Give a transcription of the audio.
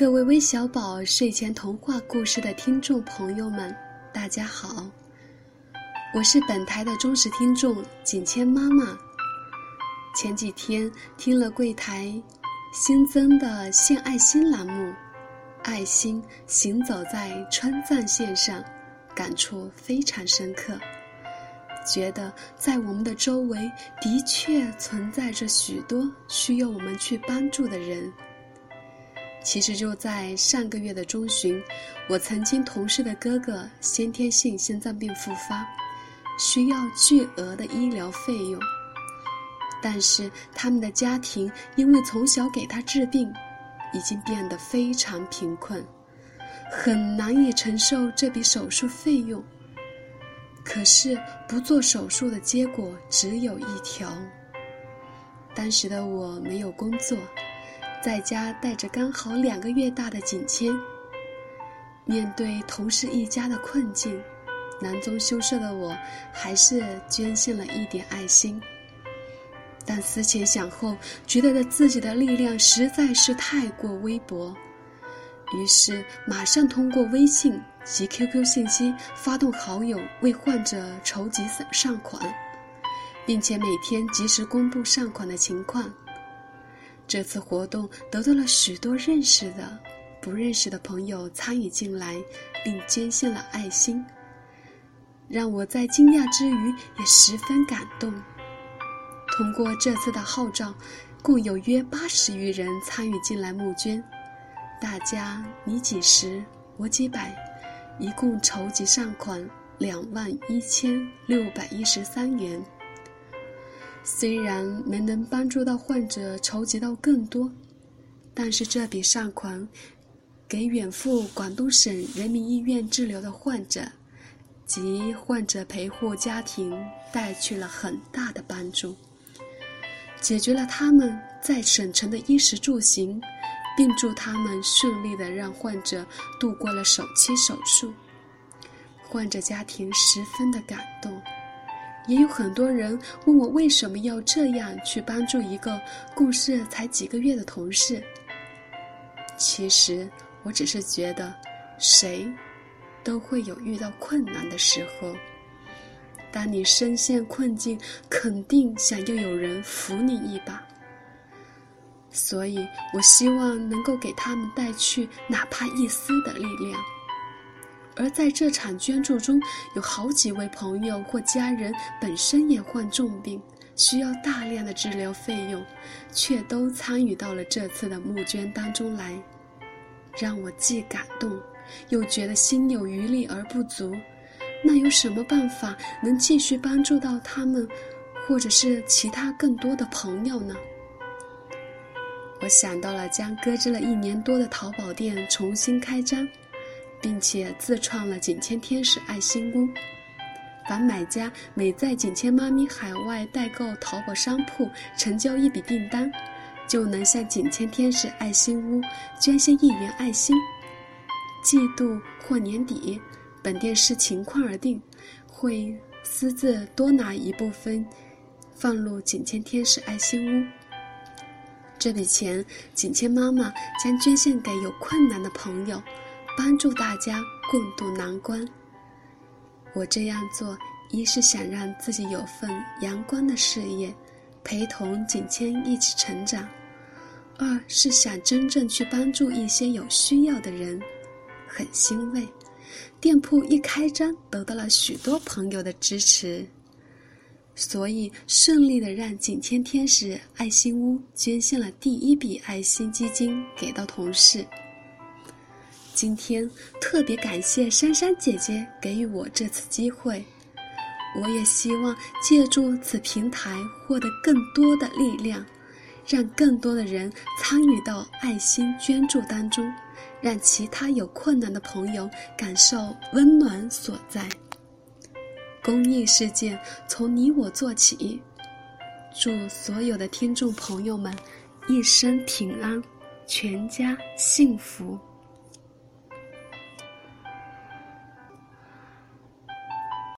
各位微小宝睡前童话故事的听众朋友们，大家好！我是本台的忠实听众景谦妈妈。前几天听了柜台新增的献爱心栏目，爱心行走在川藏线上，感触非常深刻，觉得在我们的周围的确存在着许多需要我们去帮助的人。其实就在上个月的中旬，我曾经同事的哥哥先天性心脏病复发，需要巨额的医疗费用。但是他们的家庭因为从小给他治病，已经变得非常贫困，很难以承受这笔手术费用。可是不做手术的结果只有一条。当时的我没有工作。在家带着刚好两个月大的景谦，面对同事一家的困境，囊中羞涩的我，还是捐献了一点爱心。但思前想后，觉得自己的力量实在是太过微薄，于是马上通过微信及 QQ 信息发动好友为患者筹集善款，并且每天及时公布善款的情况。这次活动得到了许多认识的、不认识的朋友参与进来，并捐献了爱心，让我在惊讶之余也十分感动。通过这次的号召，共有约八十余人参与进来募捐，大家你几十，我几百，一共筹集善款两万一千六百一十三元。虽然没能帮助到患者筹集到更多，但是这笔善款给远赴广东省人民医院治疗的患者及患者陪护家庭带去了很大的帮助，解决了他们在省城的衣食住行，并助他们顺利的让患者度过了首期手术，患者家庭十分的感动。也有很多人问我为什么要这样去帮助一个共事才几个月的同事。其实我只是觉得，谁都会有遇到困难的时候。当你深陷困境，肯定想要有人扶你一把。所以我希望能够给他们带去哪怕一丝的力量。而在这场捐助中，有好几位朋友或家人本身也患重病，需要大量的治疗费用，却都参与到了这次的募捐当中来，让我既感动，又觉得心有余力而不足。那有什么办法能继续帮助到他们，或者是其他更多的朋友呢？我想到了将搁置了一年多的淘宝店重新开张。并且自创了“景谦天使爱心屋”，凡买家每在“景谦妈咪”海外代购淘宝商铺成交一笔订单，就能向“景谦天使爱心屋”捐献一元爱心。季度或年底，本店视情况而定，会私自多拿一部分放入“景谦天使爱心屋”。这笔钱，景谦妈妈将捐献给有困难的朋友。帮助大家共度难关。我这样做，一是想让自己有份阳光的事业，陪同景谦一起成长；二是想真正去帮助一些有需要的人。很欣慰，店铺一开张，得到了许多朋友的支持，所以顺利的让景谦天使爱心屋捐献了第一笔爱心基金给到同事。今天特别感谢珊珊姐姐给予我这次机会，我也希望借助此平台获得更多的力量，让更多的人参与到爱心捐助当中，让其他有困难的朋友感受温暖所在。公益事件从你我做起，祝所有的听众朋友们一生平安，全家幸福。